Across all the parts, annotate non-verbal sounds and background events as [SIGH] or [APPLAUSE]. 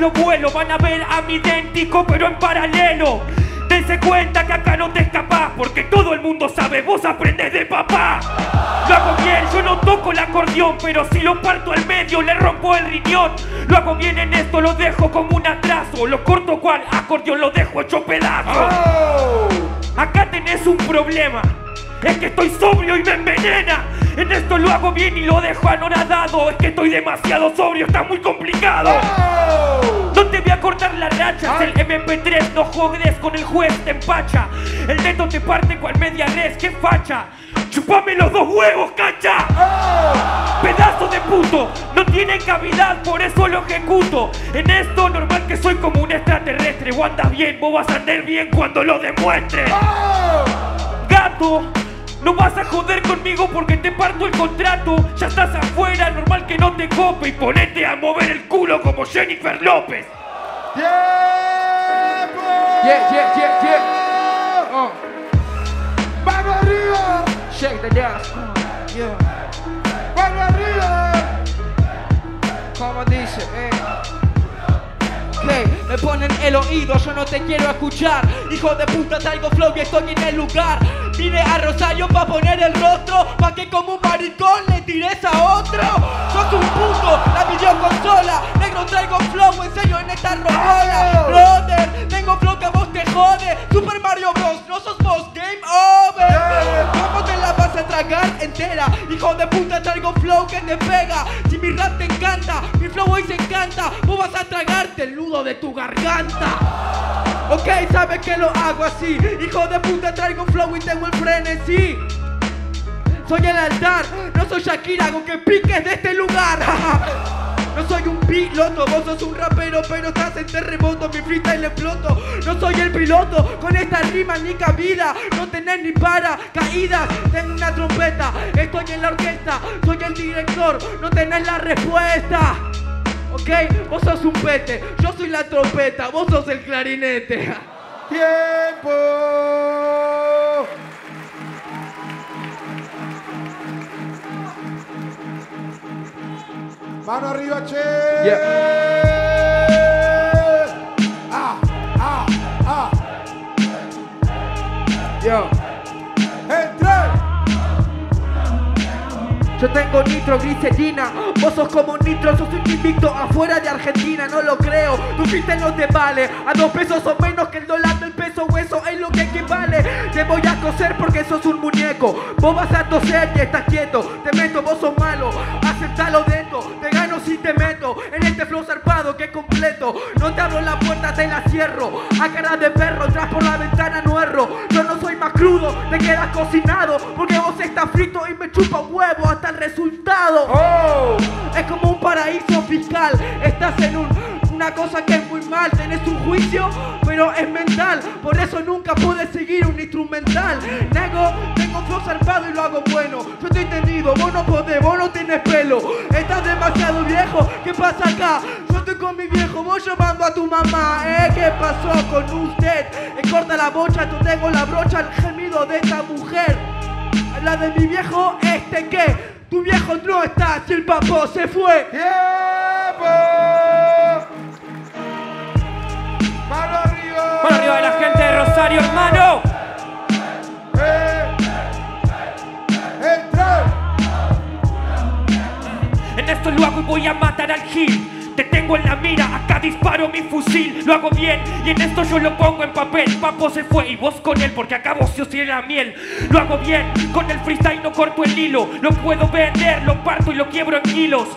solo vuelo, van a ver a mi idéntico pero en paralelo. Dense cuenta que acá no te escapás, porque todo el mundo sabe, vos aprendés de papá. Lo hago bien, yo no toco el acordeón, pero si lo parto al medio le rompo el riñón. Lo hago bien en esto, lo dejo como un atraso. Lo corto cual acordeón, lo dejo hecho pedazo. Acá tenés un problema. Es que estoy sobrio y me envenena. En esto lo hago bien y lo dejo anonadado. Es que estoy demasiado sobrio, está muy complicado. No te voy a cortar la racha, es el MP3, no jodes con el juez, te empacha. El dedo te parte cual media res, qué facha. Chupame los dos huevos, cacha. Pedazo de puto, no tiene cavidad, por eso lo ejecuto. En esto normal que soy como un extraterrestre. O andas bien, vos vas a andar bien cuando lo demuestres. Gato, no vas a joder conmigo porque te parto el contrato. Ya estás afuera, normal que no te cope y ponete a mover el culo como Jennifer López. ¡Tiempo! Yeah, yeah, yeah, yeah. Oh, ¡Mano arriba! shake the dance. Uh, yeah. ¡Mano arriba! Como dice, eh. Ok, me ponen el oído, yo no te quiero escuchar. Hijo de puta, traigo flow y estoy en el lugar. Vine a Rosario pa' poner el rostro, pa' que como un maricón le tires a otro. Sos un puto, la videoconsola. Negro traigo flow, enseño en esta rocola. Brother, tengo flow que a vos te jode. Super Mario Bros, no sos vos, game over. ¿Cómo te la tragar entera? Hijo de puta, traigo flow que te pega. Si mi rap te encanta, mi flow hoy se encanta. Vos vas a tragarte el nudo de tu garganta. Ok, sabes que lo hago así. Hijo de puta, traigo flow y tengo el frenesí. Soy el altar, no soy Shakira, hago que piques de este lugar. [LAUGHS] No soy un piloto, vos sos un rapero, pero estás en terremoto, mi freestyle exploto. No soy el piloto, con esta rima ni cabida, no tenés ni para caídas. Tengo una trompeta, estoy en la orquesta, soy el director, no tenés la respuesta. Ok, vos sos un pete, yo soy la trompeta, vos sos el clarinete. ¡Tiempo! Mano arriba, che. Ah, ah, ah. Yo. Entre. Yo tengo nitro glicerina, vos sos como nitro, sos un invicto afuera de Argentina, no lo creo. Tu chiste no te vale, a dos pesos o menos que el dólar del peso hueso es lo que equivale. Te voy a coser porque sos un muñeco, vos vas a toser y estás quieto. Te meto, vos sos malo, aceptalo gano si te meto en este flow zarpado que completo. No te abro la puerta, te la cierro. A cara de perro, entras por la ventana, no erro. Yo no soy más crudo, te quedas cocinado porque vos estás frito y me chupa huevo hasta el resultado. Oh. Es como un paraíso fiscal. Estás en un- una cosa que es muy mal. Tenés un juicio, pero es mental. Por eso nunca puedes seguir un instrumental. Nego, tengo flow zarpado y lo hago bueno. Yo estoy entendido, vos no podés, vos no tienes pelo. Estás demasiado viejo, ¿qué pasa acá? Yo estoy con mi viejo, vos llamando a tu mamá. ¿Eh? ¿Qué pasó con usted? Eh, corta la bocha, yo tengo la brocha, el gemido de esta mujer. La de mi viejo, este que tu viejo no está, si el papo se fue. ¡Tiempo! Mano arriba. Mano arriba de la gente de Rosario, hermano. Eh. En esto lo hago y voy a matar al Gil. Te tengo en la mira, acá disparo mi fusil, lo hago bien y en esto yo lo pongo en papel. Papo se fue y vos con él porque acá vos se os la miel. Lo hago bien, con el freestyle no corto el hilo, lo puedo vender, lo parto y lo quiebro en kilos.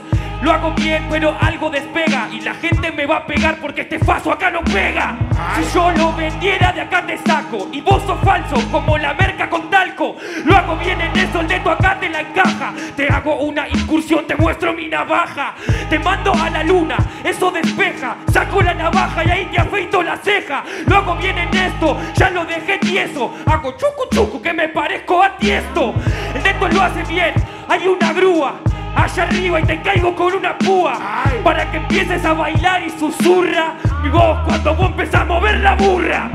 Lo hago bien, pero algo despega y la gente me va a pegar porque este faso acá no pega. Si yo lo vendiera de acá te saco y vos sos falso como la merca con talco. Lo hago bien en eso, el dedo acá te la encaja. Te hago una incursión, te muestro mi navaja. Te mando a la luna, eso despeja. Saco la navaja y ahí te afeito la ceja. Lo hago bien en esto, ya lo dejé tieso. Hago chucu chucu que me parezco a tiesto. El dedo lo hace bien, hay una grúa allá arriba y te caigo con una púa para que empieces a bailar y susurra mi voz cuando vos empezás a mover la burra.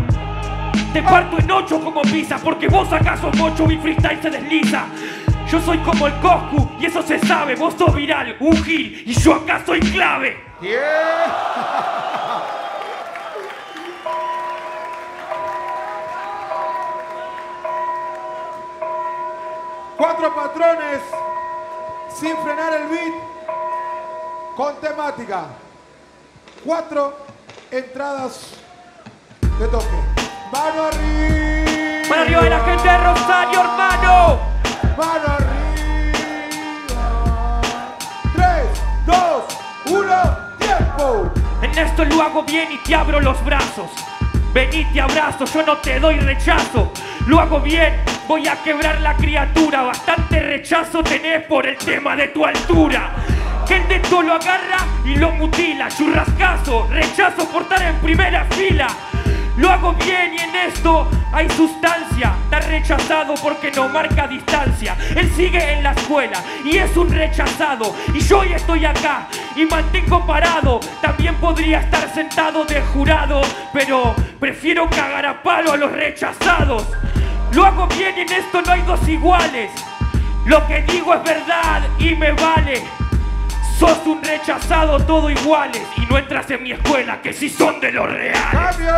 Te parto en ocho como pizza porque vos acaso mocho mi freestyle se desliza. Yo soy como el Coscu y eso se sabe, vos sos viral, un gil y yo acá soy clave. Yeah. Cuatro patrones sin frenar el beat con temática. Cuatro entradas de toque. Mano arriba. Mano arriba de la gente de Rosario, hermano. Mano arriba. Tres, dos, uno, tiempo. En esto lo hago bien y te abro los brazos. Vení, te abrazo, yo no te doy rechazo. Lo hago bien, voy a quebrar la criatura. Bastante rechazo tenés por el tema de tu altura. De esto lo agarra y lo mutila. Churrascazo, rechazo por estar en primera fila. Lo hago bien y en esto hay sustancia. Está rechazado porque no marca distancia. Él sigue en la escuela y es un rechazado. Y yo hoy estoy acá y mantengo parado. También podría estar sentado de jurado, pero prefiero cagar a palo a los rechazados. Lo hago bien en esto no hay dos iguales. Lo que digo es verdad y me vale. Sos un rechazado todo iguales. Y no entras en mi escuela que si son de los reales. Cambio.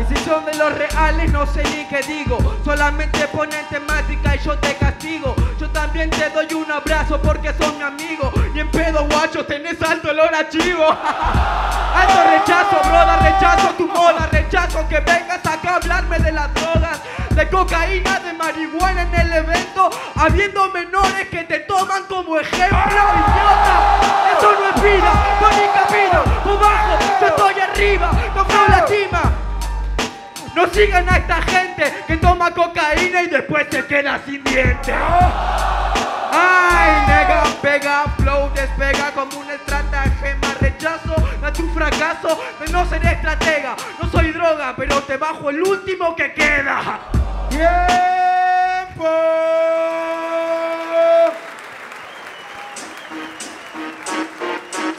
Y si son de los reales no sé ni qué digo. Solamente ponen temática y yo te castigo. Yo también te doy un abrazo porque son mi amigo. Y en pedo guacho tenés alto olor a [LAUGHS] Alto rechazo, broda, rechazo tu moda. Rechazo que vengas acá a hablarme de las drogas De cocaína, de marihuana en el evento Habiendo menores que te toman como ejemplo Idiota, eso no es vida, Mónica pido Por bajo, yo estoy arriba, con flow latima no sigan a esta gente que toma cocaína y después se queda sin dientes. Ay, nega, pega, flow, despega como un estratagema. Rechazo a tu fracaso de no ser estratega. No soy droga, pero te bajo el último que queda. Tiempo.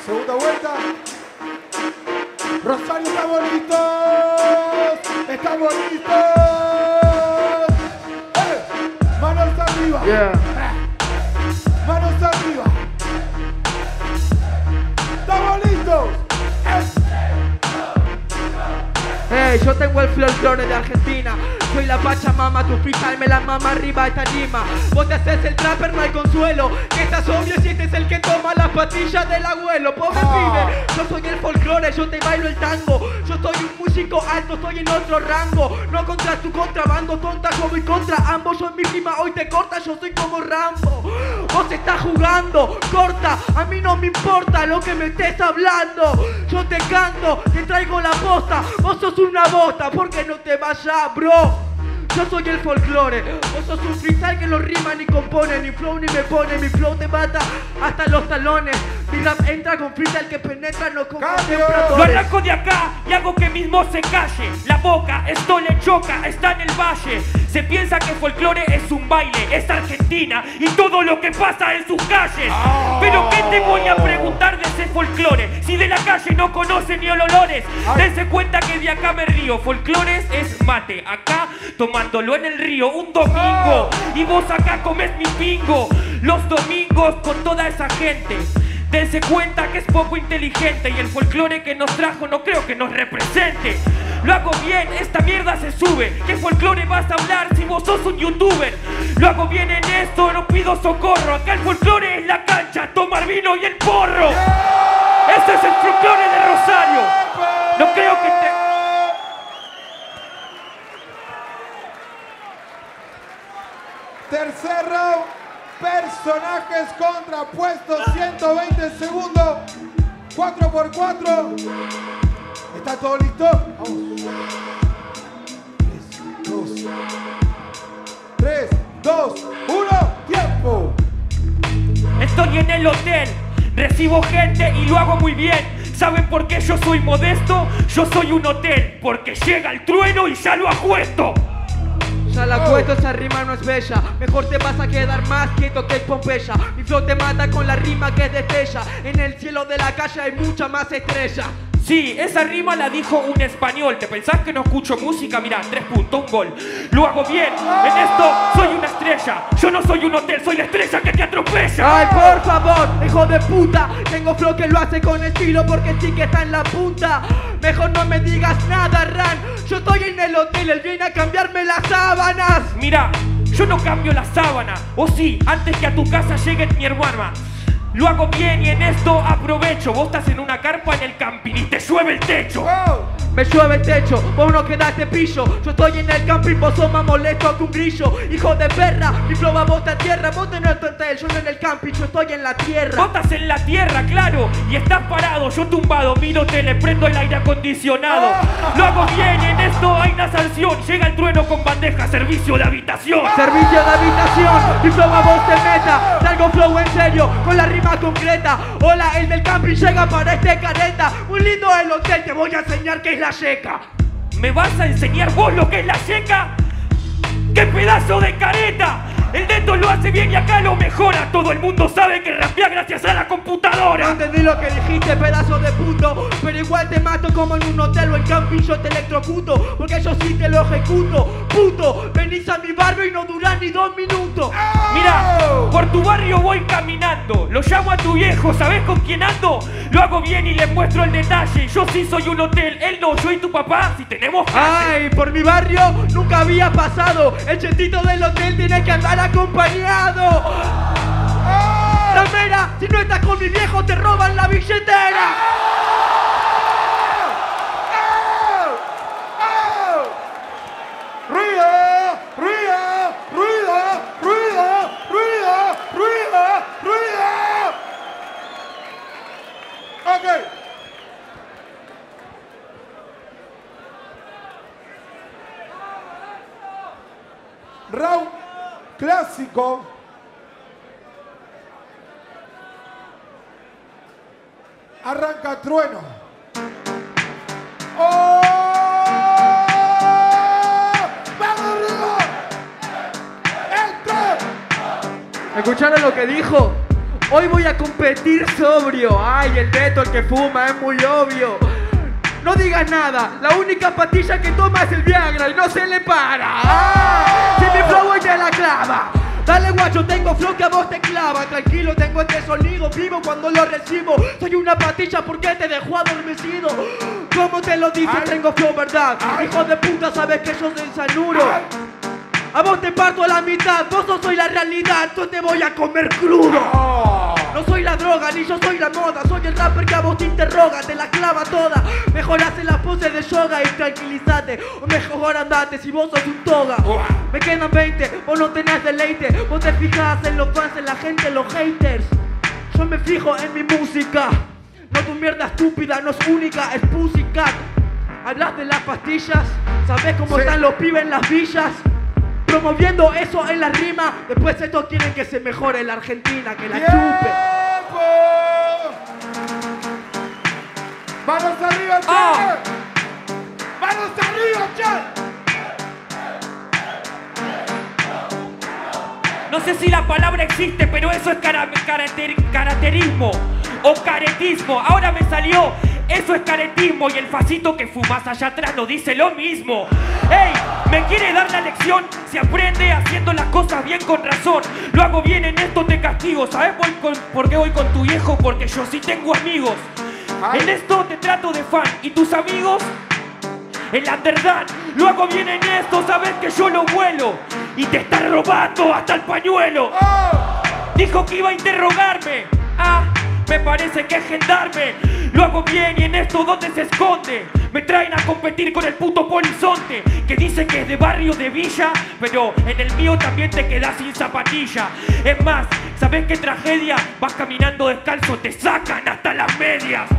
Segunda vuelta. Rosario, estamos listos. Estamos listos. ¡Eh! Manos arriba. Manos arriba. Estamos listos. Hey, yo tengo el folclore de Argentina. Soy la Pachamama, tu freestyle me la mama arriba esta rima. Vos te haces el trapper, no hay consuelo. Que estás obvio si este es el que toma las pastillas del abuelo. Pobre Ah. pibe, yo soy el folclore, yo te bailo el tango. Yo soy un músico alto, estoy en otro rango. No contra tu contrabando, tonta, yo voy contra ambos. Yo en mi rima hoy te corta, yo soy como Rambo. Vos estás jugando, corta, a mí no me importa lo que me estés hablando. Yo te canto, te traigo la posta. Vos sos una bosta, porque no te vayas, bro. Yo soy el folclore, vos sos un freestyle que no rima ni compone, ni flow ni me pone, mi flow te mata hasta los talones. Rap entra con freestyle que penetra, no con. Lo arranco de acá y hago que mismo se calle. La boca, esto le choca, está en el valle. Se piensa que folclore es un baile, es Argentina y todo lo que pasa en sus calles. Pero ¿qué te voy a preguntar de ese folclore? Si de la calle no conoce ni olores. Dense cuenta que de acá me río. Folclores es mate, acá tomándolo en el río un domingo. Y vos acá comes mi pingo. Los domingos con toda esa gente. Dense cuenta que es poco inteligente y el folclore que nos trajo no creo que nos represente. Lo hago bien, esta mierda se sube. ¿Qué folclore vas a hablar si vos sos un youtuber? Lo hago bien en esto, no pido socorro. Acá el folclore es la cancha, tomar vino y el porro. Este es el folclore de Rosario. No creo que te... Tercer round. Personajes contrapuestos. 120 segundos. 4 por 4 ¿Está todo listo? Vamos. 3, 2, 1. Tiempo. Estoy en el hotel, recibo gente y lo hago muy bien. ¿Saben por qué yo soy modesto? Yo soy un hotel, porque llega el trueno y ya lo acuesto. Ya la cuento, esa rima no es bella. Mejor te vas a quedar más quieto que el Pompeya. Mi flow te mata con la rima que destella. En el cielo de la calle hay mucha más estrella. Sí, esa rima la dijo un español. ¿Te pensás que no escucho música? Mirá, tres puntos, un gol. Lo hago bien. En esto soy una estrella. Yo no soy un hotel, soy la estrella que te atropella. Ay, por favor, hijo de puta. Tengo flow que lo hace con estilo porque sí que está en la punta. Mejor no me digas nada, Ran. Yo estoy en el hotel, él viene a cambiarme las sábanas. Mira, Yo no cambio la sábana, o sí, antes que a tu casa llegue mi hermana. Lo hago bien y en esto aprovecho. Vos estás en una carpa en el camping y te llueve el techo. Me llueve el techo, vos no quedaste pillo. Yo estoy en el camping, vos sos más molesto que un grillo. Hijo de perra, mi flow va bota a tierra. Vos tenés tu hotel, yo no en el camping, yo estoy en la tierra. Vos estás en la tierra, claro, y estás parado, yo tumbado, miro tele, prendo el aire acondicionado. Lo hago bien, en esto hay una sanción. Llega el trueno con bandeja, servicio de habitación. Servicio de habitación, mi flow a vos te meta. Traigo flow en serio, con la rima concreta. Hola, el del camping llega para este careta. Un lindo el hotel, te voy a enseñar que es la seca. ¿Me vas a enseñar vos lo que es la seca? ¡Qué pedazo de careta! El Deto lo hace bien y acá lo mejora. Todo el mundo sabe que rapea gracias a la No computadora. entendí lo que dijiste, pedazo de puto. Pero igual te mato como en un hotel o en camping, yo te electrocuto. Porque yo sí te lo ejecuto. Puto, venís a mi barrio y no durás ni dos minutos. Mira, por tu barrio voy caminando. Lo llamo a tu viejo, ¿sabes con quién ando? Lo hago bien y le muestro el detalle. Yo sí soy un hotel, él no, yo y tu papá, si tenemos clase. Ay, por mi barrio nunca había pasado. El chetito del hotel tiene que andar acompañado. La mera, si no estás con mi viejo te roban la billetera. ¡Ruido! ¡Ruido! ¡Ruido! ¡Ruido! ¡Ruido! ¡Ruido! ¡Ruido! Ok. Round clásico. Arranca trueno. ¿Escucharon lo que dijo? Hoy voy a competir sobrio. Ay, el Beto, el que fuma, es muy obvio. No digas nada, la única pastilla que toma es el Viagra y no se le para. Ah, si mi flow hoy te la clava. Dale guacho, tengo flow que a vos te clava Tranquilo, tengo este sonido vivo cuando lo recibo Soy una patilla porque te dejó adormecido ¿Cómo te lo dice? Ay. Tengo flow, ¿verdad? Hijo de puta, sabes que yo soy sanuro. A vos te parto a la mitad, vos no soy la realidad, yo te voy a comer crudo. Oh. No soy la droga, ni yo soy la moda, soy el rapper que a vos te interroga, te la clava toda. Mejor hace la pose de yoga y tranquilízate, o mejor andate si vos sos un toga. Me quedan 20, vos no tenés deleite, vos te fijas en los fans, en la gente, los haters. Yo me fijo en mi música, no tu mierda estúpida, no es única, es Pussycat. Hablas de las pastillas, sabes cómo Sí. están los pibes en las villas. Promoviendo eso en la rima, después estos quieren que se mejore la Argentina, que la chupe. ¡Tiempo! ¡Manos arriba, che! Ah. ¡Manos arriba, che! No sé si la palabra existe, pero eso es cara- caracterismo o caretismo. Ahora me salió, eso es caretismo y el facito que fumas allá atrás no dice lo mismo. ¡Ey! ¿Me quiere dar la lección? Se aprende haciendo las cosas bien con razón. Lo hago bien en esto te castigo. ¿Sabes por qué voy con tu viejo? Porque yo sí tengo amigos. En esto te trato de fan. ¿Y tus amigos? El underdog, lo hago bien en esto, sabes que yo lo vuelo y te está robando hasta el pañuelo. ¡Oh! Dijo que iba a interrogarme. Ah, me parece que es gendarme. Lo hago bien y en esto ¿dónde se esconde? Me traen a competir con el puto polizonte que dice que es de barrio de villa, pero en el mío también te quedas sin zapatilla. Es más, ¿sabes qué tragedia? Vas caminando descalzo, te sacan hasta las medias.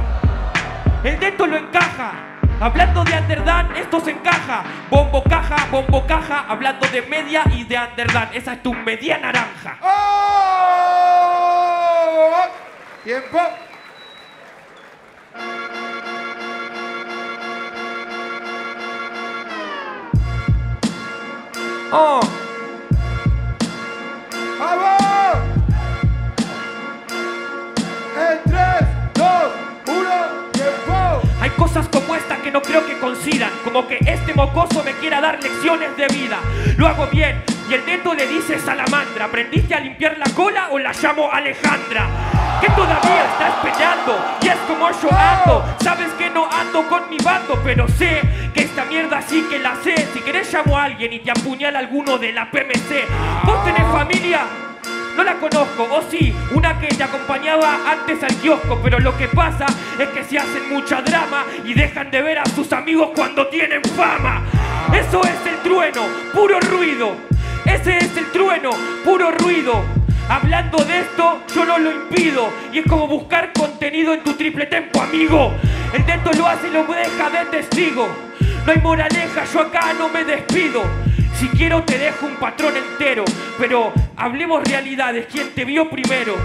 El dedo lo encaja. Hablando de Underdan, esto se encaja. Bombo caja, bombo caja. Hablando de media y de Underdan. Esa es tu media naranja. ¡Oh! ¡Tiempo! Salamandra. ¿Aprendiste a limpiar la cola o la llamo Alejandra? Que todavía estás peleando. Y es como yo ando. Sabes que no ando con mi bando, pero sé Que esta mierda sí que la sé. Si querés llamo a alguien y te apuñala alguno de la PMC. ¿Vos tenés familia? No la conozco, o sí, una que te acompañaba antes al kiosco, pero lo que pasa es que se hacen mucha drama y dejan de ver a sus amigos cuando tienen fama. Eso es el trueno, puro ruido. Ese es el trueno, puro ruido. Hablando de esto, yo no lo impido. Y es como buscar contenido en tu triple tempo, amigo. El teto lo hace y lo deja de testigo. No hay moraleja, yo acá no me despido. Si quiero te dejo un patrón entero, pero hablemos realidades, ¿quién te vio primero?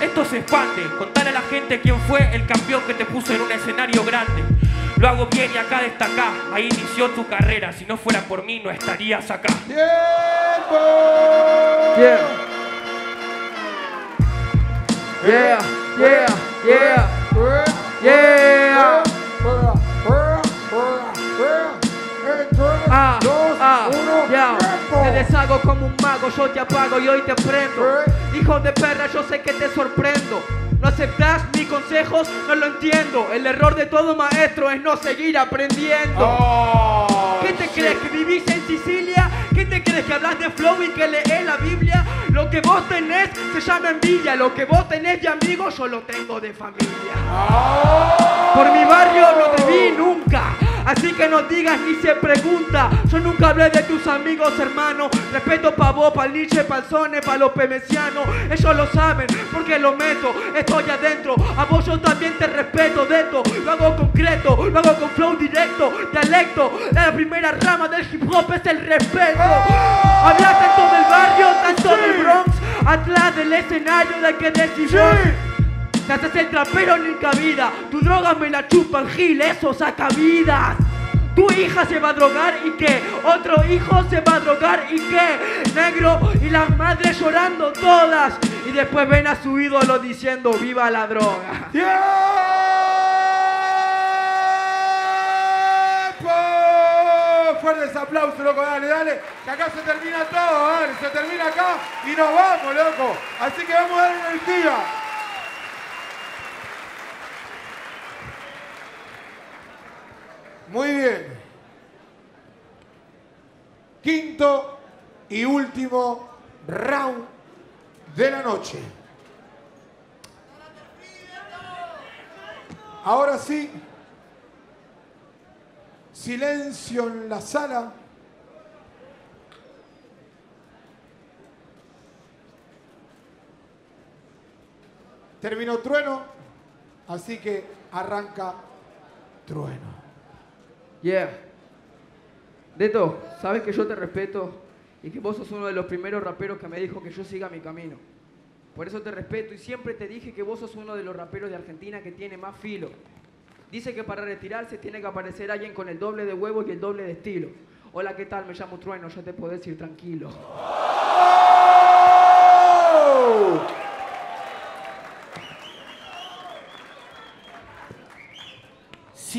Esto se expande, contar a la gente quién fue el campeón que te puso en un escenario grande. Lo hago bien y acá destacá, ahí inició tu carrera, si no fuera por mí no estarías acá. ¡Tiempo! Yeah. Yeah, yeah, yeah, yeah. Ah, ah, ya. Te deshago como un mago, yo te apago y hoy te prendo. Hijo de perra, yo sé que te sorprendo. No aceptas no lo entiendo. El error de todo maestro es no seguir aprendiendo. Oh, ¿Qué te crees que vivís en Sicilia? ¿Qué te crees que hablas de flow y que lees la Biblia? Lo que vos tenés se llama envidia. Lo que vos tenés de amigos yo lo tengo de familia. Por mi barrio no te vi nunca. Así que no digas ni se pregunta. Yo nunca hablé de tus amigos, hermano. Respeto pa' vos, pa' Nietzsche, pa' Zone, pa' los pemecianos. Ellos lo saben porque lo meto. Estoy adentro. A vos yo también te respeto de esto. Lo hago concreto, lo hago con flow directo, dialecto. La primera rama del hip hop es el respeto. Hablas tanto del barrio, tanto del Bronx. Atrás del escenario del que decís. Te haces el trapero ni cabida. Tu droga me la chupan, Gil, eso saca vidas. Tu hija se va a drogar y qué? Otro hijo se va a drogar y qué? Negro y las madres llorando todas. Y después ven a su ídolo diciendo viva la droga. ¡Tiempo! Fuertes aplausos, loco, dale, dale. Que acá se termina todo, dale. Se termina acá y nos vamos, loco. Así que vamos a dar energía. Muy bien. Quinto y último round de la noche. Ahora sí, silencio en la sala. Terminó trueno, así que arranca trueno. Yeah. Deto, sabes que yo te respeto y que vos sos uno de los primeros raperos que me dijo que yo siga mi camino. Por eso te respeto y siempre te dije que vos sos uno de los raperos de Argentina que tiene más filo. Dice que para retirarse tiene que aparecer alguien con el doble de huevos y el doble de estilo. Hola, ¿qué tal? Me llamo Trueno, ya te podés ir tranquilo.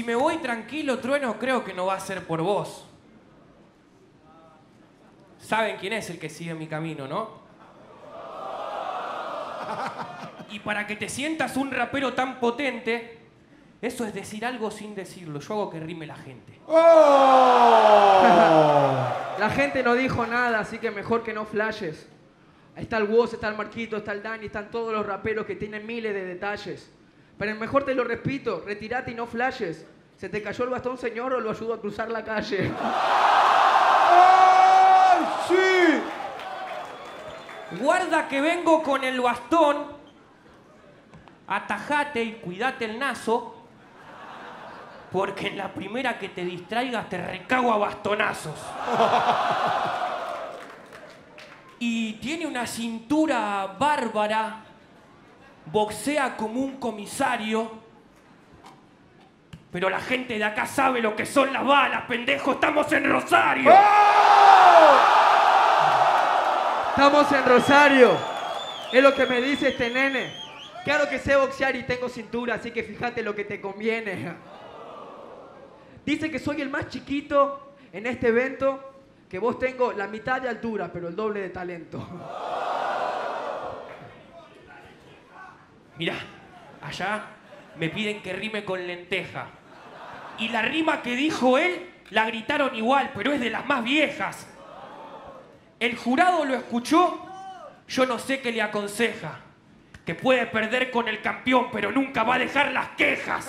Me voy tranquilo, trueno, creo que no va a ser por vos. Saben quién es el que sigue mi camino, ¿no? Y para que te sientas un rapero tan potente, eso es decir algo sin decirlo. Yo hago que rime la gente. ¡Oh! La gente no dijo nada, así que mejor que no flashes. Ahí está el Woz, está el Marquito, está el Dani, están todos los raperos que tienen miles de detalles. Pero mejor te lo repito, retirate y no flashes. ¿Se te cayó el bastón, señor, o lo ayudo a cruzar la calle? ¡Ay, [LAUGHS] sí! Guarda que vengo con el bastón. Atajate y cuidate el nazo. Porque en la primera que te distraigas te recago a bastonazos. Y tiene una cintura bárbara. Boxea como un comisario. Pero la gente de acá sabe lo que son las balas, pendejo. Estamos en Rosario. Estamos en Rosario. Es lo que me dice este nene. Claro que sé boxear y tengo cintura, así que fíjate lo que te conviene. Dice que soy el más chiquito en este evento, que vos tengo la mitad de altura, pero el doble de talento. Mirá, allá me piden que rime con lenteja. Y la rima que dijo él la gritaron igual, pero es de las más viejas. El jurado lo escuchó, yo no sé qué le aconseja. Que puede perder con el campeón, pero nunca va a dejar las quejas.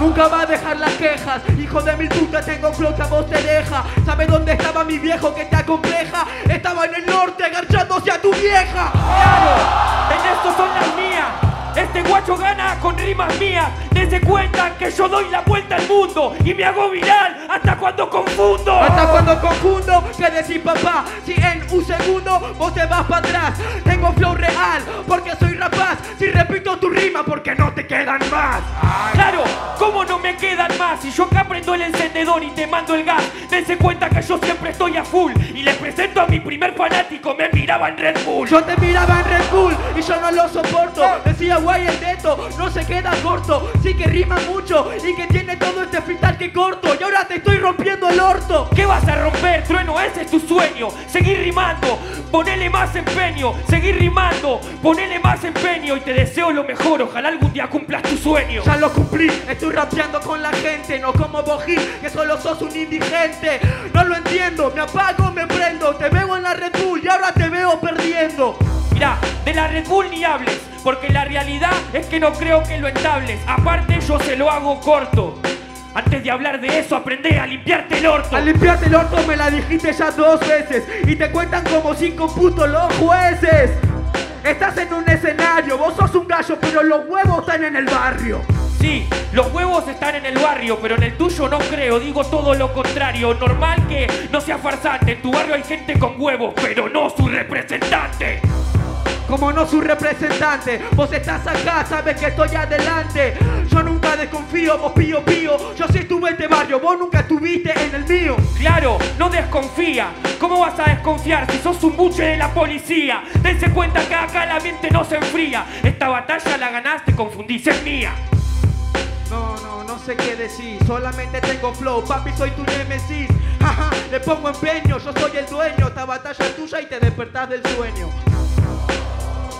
Nunca va a dejar las quejas, hijo de mil puta, tengo flow que a vos te deja. ¿Sabes dónde estaba mi viejo que te acompleja? Estaba en el norte agarchándose a tu vieja. ¡Claro! En esto son las mías. Este guacho gana con rimas mías. Dense cuenta que yo doy la vuelta al mundo y me hago viral hasta cuando confundo. Hasta cuando confundo, ¿qué decir papá? Si en un segundo vos te vas para atrás. Tengo flow real, porque soy rapaz. Si repito tu rima, porque no te quedan más. Claro, ¿cómo no me quedan más? Si yo acá prendo el encendedor y te mando el gas, dense cuenta que yo siempre estoy a full. Y les presento a mi primer fanático, me miraba en Red Bull. Yo te miraba en Red Bull y yo no lo soporto. Decía guay el teto, no se queda corto. Sí que rima mucho y que tiene todo este freestyle que corto. Y ahora te estoy rompiendo el orto. ¿Qué vas a romper, trueno? Ese es tu sueño. Seguir rimando, ponele más empeño. Seguir rimando, ponele más empeño. Y te deseo lo mejor, ojalá algún día cumplas tu sueño. Ya lo cumplí, estoy rapeando con la gente, no como Bojín, que solo sos un indigente. No lo entiendo, me apago, me prendo, te veo en la Red Bull y ahora te veo perdiendo. Mirá, de la Red Bull ni hables, porque la realidad es que no creo que lo entables. Aparte, yo se lo hago corto. Antes de hablar de eso, aprende a limpiarte el orto. Al limpiarte el orto me la dijiste ya dos veces y te cuentan como cinco putos los jueces. Estás en un escenario, vos sos un gallo, pero los huevos están en el barrio. Sí, los huevos están en el barrio, pero en el tuyo no creo, digo todo lo contrario. Normal que no sea farsante, en tu barrio hay gente con huevos, pero no su representante. Como no su representante, vos estás acá, sabes que estoy adelante. Yo nunca desconfío, vos pío pío. Yo sí estuve en este barrio, vos nunca estuviste en el mío. Claro, no desconfía. ¿Cómo vas a desconfiar si sos un buche de la policía? Dense cuenta que acá el ambiente no se enfría. Esta batalla la ganaste, confundís, es mía. No, no, no sé qué decir, solamente tengo flow, papi soy tu nemesis. Jaja, le pongo empeño, yo soy el dueño, esta batalla es tuya y te despertás del sueño.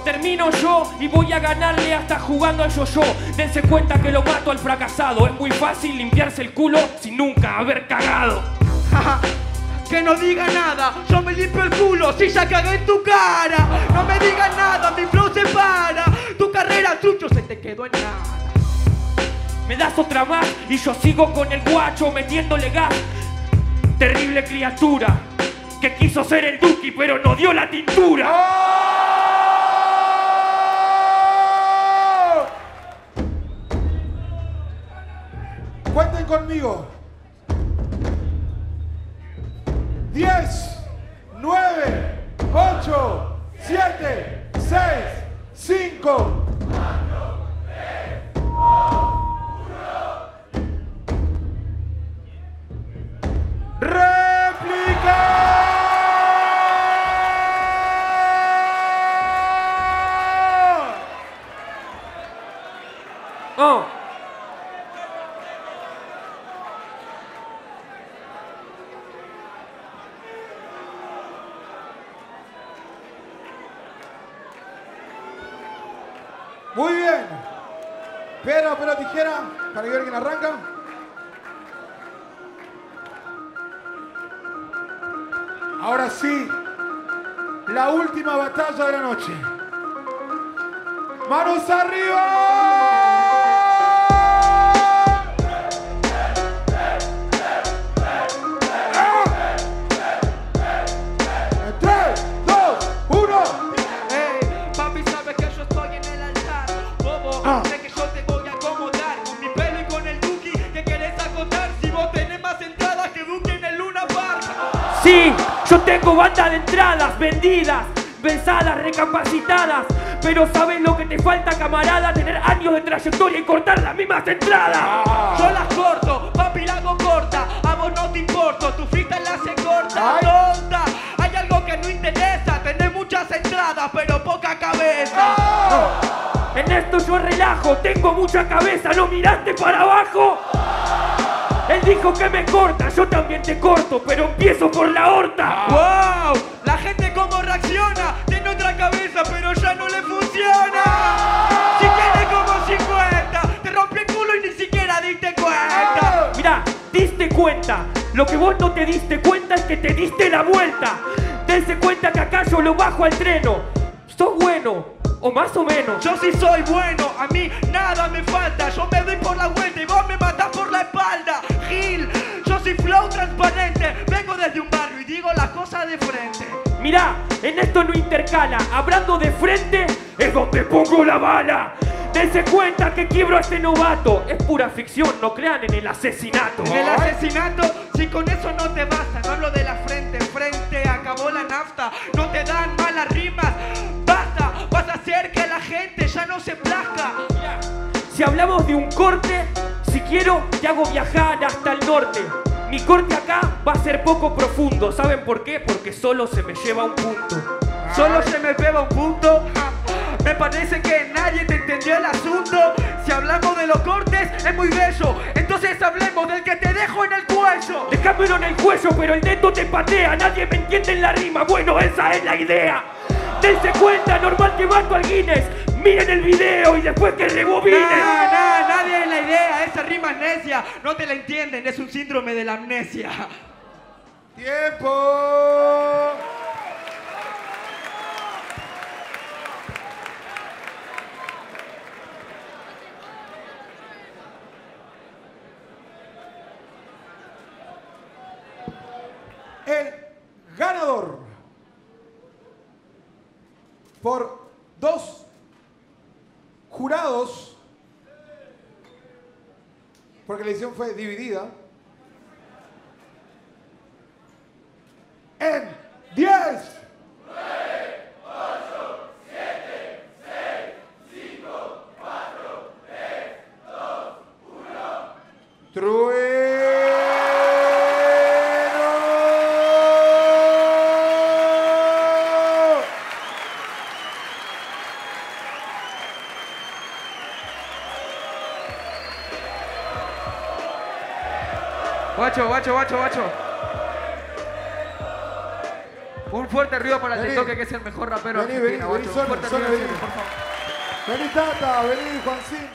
Termino yo y voy a ganarle hasta jugando al yo-yo. Dense cuenta que lo mato al fracasado. Es muy fácil limpiarse el culo sin nunca haber cagado. Jaja, que no diga nada, yo me limpio el culo si ya cagué en tu cara. No me digas nada, mi flow se para. Tu carrera, trucho, se te quedó en nada. Me das otra más y yo sigo con el guacho metiéndole gas. Terrible criatura que quiso ser el Duki pero no dio la tintura. Cuenten conmigo. 10, 9, 8, 7, 6, 5. Banda de entradas vendidas, pensadas, recapacitadas. Pero ¿sabes lo que te falta, camarada? Tener años de trayectoria y cortar las mismas entradas. Yo las corto, papi la hago corta. A vos no te importo, tu frita la hace corta. Ay. Tonta, hay algo que no interesa. Tenés muchas entradas, pero poca cabeza. En esto yo relajo, tengo mucha cabeza, ¿no miraste para abajo? Él dijo que me corta, yo también te corto, pero empiezo por la horta. ¡Wow! La gente cómo reacciona. Tiene otra cabeza, pero ya no le funciona. Si tiene como 50, te rompí el culo y ni siquiera diste cuenta. Lo que vos no te diste cuenta es que te diste la vuelta. Dense cuenta que acá yo lo bajo al treno. Sos bueno, o más o menos. Yo sí soy bueno, a mí nada me falta. Yo me Mirá, en esto no intercala. Hablando de frente es donde pongo la bala. Dense cuenta que quiebro a este novato. Es pura ficción, no crean en el asesinato. En el asesinato, si con eso no te basta, no hablo de la frente, frente, acabó la nafta, no te dan malas rimas, basta, vas a hacer que la gente ya no se plazca. Si hablamos de un corte, si quiero, te hago viajar hasta el norte. Mi corte acá va a ser poco profundo. ¿Saben por qué? Porque solo se me lleva un punto. Solo se me pega un punto. Me parece que nadie te entendió el asunto. Si hablamos de los cortes, es muy bello. Entonces hablemos del que te dejo en el cuello. Dejámelo en el cuello, pero el neto te patea. Nadie me entiende en la rima. Bueno, esa es la idea. Dense cuenta, normal que mato al Guinness. Miren el video y después que rebobinen. Nah, nah, nadie en la idea. Esa rima es necia. No te la entienden, es un síndrome de la amnesia. ¡Tiempo! El ganador por dos jurados, porque la edición fue dividida, Guacho, guacho, guacho. Un fuerte ruido para Vení. Tetoque, que es el mejor rapero Vení, argentino, vení, vení. Un fuerte ruido, vení. por favor. Vení Tata, vení Juancín.